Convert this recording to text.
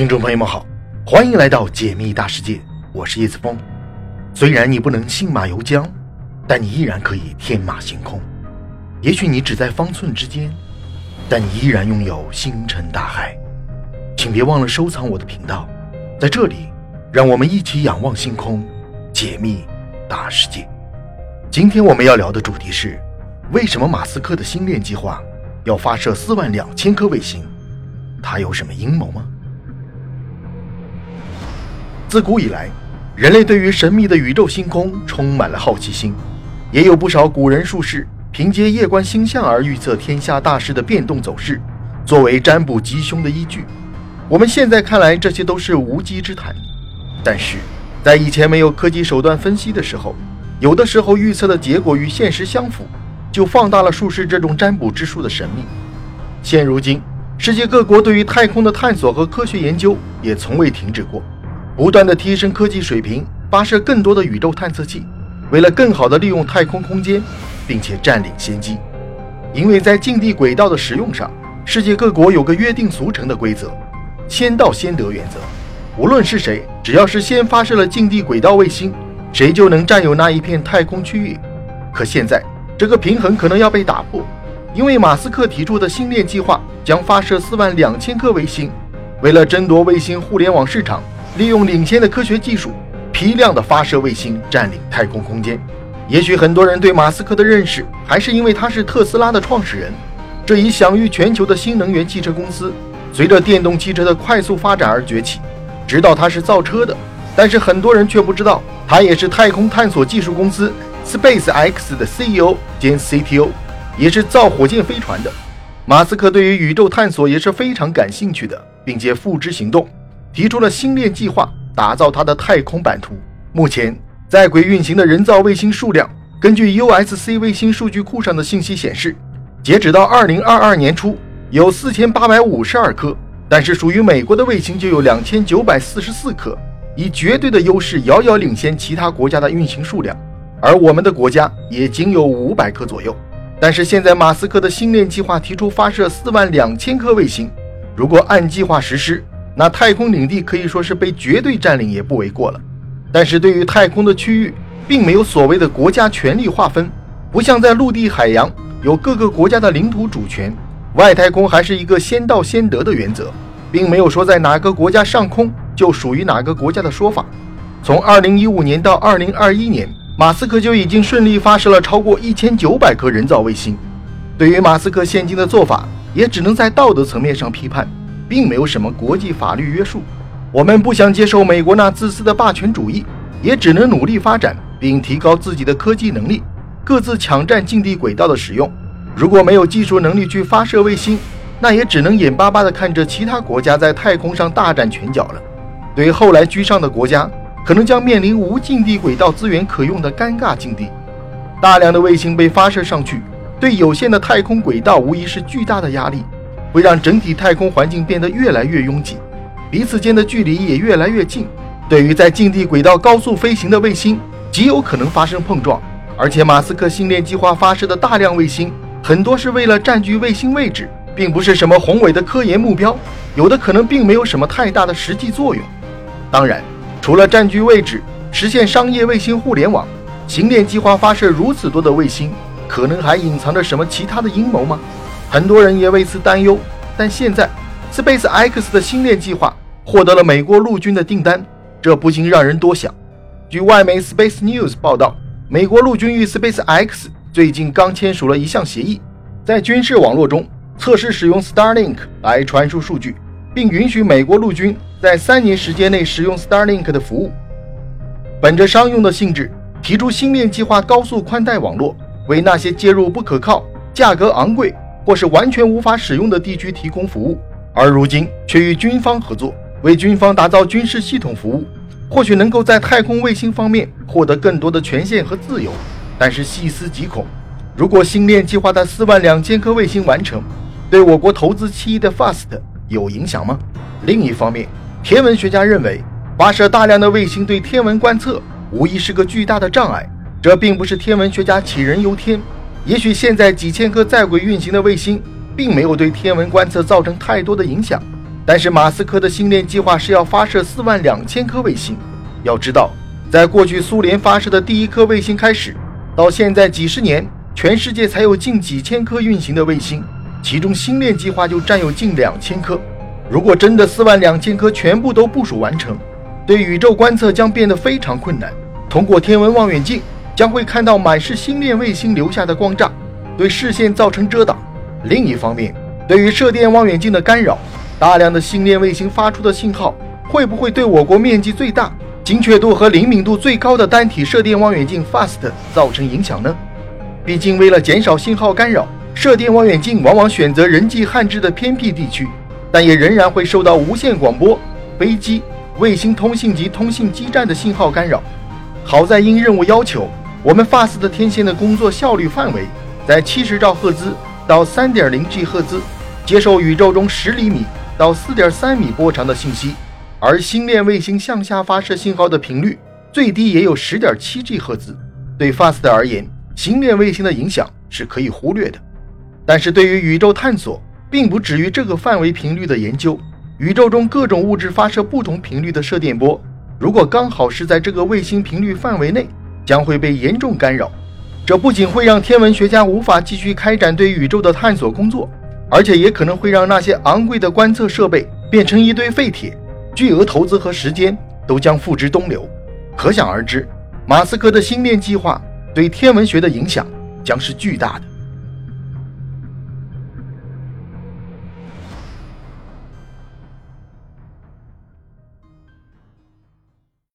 听众朋友们好，欢迎来到解密大世界，我是叶子峰。虽然你不能信马由缰，但你依然可以天马行空。也许你只在方寸之间，但你依然拥有星辰大海。请别忘了收藏我的频道，在这里，让我们一起仰望星空，解密大世界。今天我们要聊的主题是：为什么马斯克的星链计划要发射四万两千颗卫星？他有什么阴谋吗？自古以来，人类对于神秘的宇宙星空充满了好奇心，也有不少古人术士凭借夜观星象而预测天下大事的变动走势，作为占卜吉凶的依据。我们现在看来，这些都是无稽之谈。但是在以前没有科技手段分析的时候，有的时候预测的结果与现实相符，就放大了术士这种占卜之术的神秘。现如今，世界各国对于太空的探索和科学研究也从未停止过。不断的提升科技水平，发射更多的宇宙探测器，为了更好的利用太空空间，并且占领先机。因为在近地轨道的使用上，世界各国有个约定俗成的规则：先到先得原则。无论是谁，只要是先发射了近地轨道卫星，谁就能占有那一片太空区域。可现在这个平衡可能要被打破，因为马斯克提出的星链计划将发射四万两千颗卫星，为了争夺卫星互联网市场。利用领先的科学技术，批量的发射卫星，占领太空空间。也许很多人对马斯克的认识，还是因为他是特斯拉的创始人，这一享誉全球的新能源汽车公司，随着电动汽车的快速发展而崛起。知道他是造车的，但是很多人却不知道，他也是太空探索技术公司 SpaceX 的 CEO 兼 CTO，也是造火箭飞船的。马斯克对于宇宙探索也是非常感兴趣的，并且付之行动。提出了星链计划，打造它的太空版图。目前在轨运行的人造卫星数量，根据 USC 卫星数据库上的信息显示，截止到2022年初有4852颗，但是属于美国的卫星就有2944颗，以绝对的优势遥遥领先其他国家的运行数量。而我们的国家也仅有500颗左右。但是现在马斯克的星链计划提出发射4万两千颗卫星，如果按计划实施，那太空领地可以说是被绝对占领也不为过了。但是对于太空的区域，并没有所谓的国家权力划分，不像在陆地、海洋有各个国家的领土主权，外太空还是一个先到先得的原则，并没有说在哪个国家上空就属于哪个国家的说法。从2015年到2021年，马斯克就已经顺利发射了超过1900颗人造卫星。对于马斯克现今的做法，也只能在道德层面上批判。并没有什么国际法律约束，我们不想接受美国那自私的霸权主义，也只能努力发展并提高自己的科技能力，各自抢占近地轨道的使用。如果没有技术能力去发射卫星，那也只能眼巴巴地看着其他国家在太空上大展拳脚了。对后来居上的国家，可能将面临无近地轨道资源可用的尴尬境地。大量的卫星被发射上去，对有限的太空轨道无疑是巨大的压力。会让整体太空环境变得越来越拥挤，彼此间的距离也越来越近。对于在近地轨道高速飞行的卫星，极有可能发生碰撞。而且，马斯克星链计划发射的大量卫星，很多是为了占据卫星位置，并不是什么宏伟的科研目标，有的可能并没有什么太大的实际作用。当然，除了占据位置、实现商业卫星互联网，星链计划发射如此多的卫星，可能还隐藏着什么其他的阴谋吗？很多人也为此担忧，但现在，Space X 的星链计划获得了美国陆军的订单，这不禁让人多想。据外媒 Space News 报道，美国陆军与 Space X 最近刚签署了一项协议，在军事网络中测试使用 Starlink 来传输数据，并允许美国陆军在三年时间内使用 Starlink 的服务。本着商用的性质，提出星链计划高速宽带网络，为那些接入不可靠、价格昂贵。或是完全无法使用的地区提供服务，而如今却与军方合作，为军方打造军事系统服务，或许能够在太空卫星方面获得更多的权限和自由。但是细思极恐，如果星链计划的四万两千颗卫星完成，对我国投资期的 FAST 有影响吗？另一方面，天文学家认为，发射大量的卫星对天文观测无疑是个巨大的障碍。这并不是天文学家杞人忧天。也许现在几千颗在轨运行的卫星，并没有对天文观测造成太多的影响，但是马斯克的星链计划是要发射四万两千颗卫星。要知道，在过去苏联发射的第一颗卫星开始，到现在几十年，全世界才有近几千颗运行的卫星，其中星链计划就占有近两千颗。如果真的四万两千颗全部都部署完成，对宇宙观测将变得非常困难。通过天文望远镜，将会看到满是星链卫星留下的光栅，对视线造成遮挡。另一方面，对于射电望远镜的干扰，大量的星链卫星发出的信号，会不会对我国面积最大、精确度和灵敏度最高的单体射电望远镜 FAST 造成影响呢？毕竟，为了减少信号干扰，射电望远镜往往选择人迹罕至的偏僻地区。但也仍然会受到无线广播、飞机、卫星通信及通信基站的信号干扰。好在因任务要求，我们 FAST 天线的工作效率范围在七十兆赫兹到三点零 G 赫兹，接受宇宙中十厘米到四点三米波长的信息。而星链卫星向下发射信号的频率最低也有十点七 G 赫兹。对 FAST 而言，星链卫星的影响是可以忽略的。但是对于宇宙探索，并不止于这个范围频率的研究，宇宙中各种物质发射不同频率的射电波，如果刚好是在这个卫星频率范围内，将会被严重干扰。这不仅会让天文学家无法继续开展对宇宙的探索工作，而且也可能会让那些昂贵的观测设备变成一堆废铁，巨额投资和时间都将付之东流。可想而知，马斯克的星链计划对天文学的影响将是巨大的。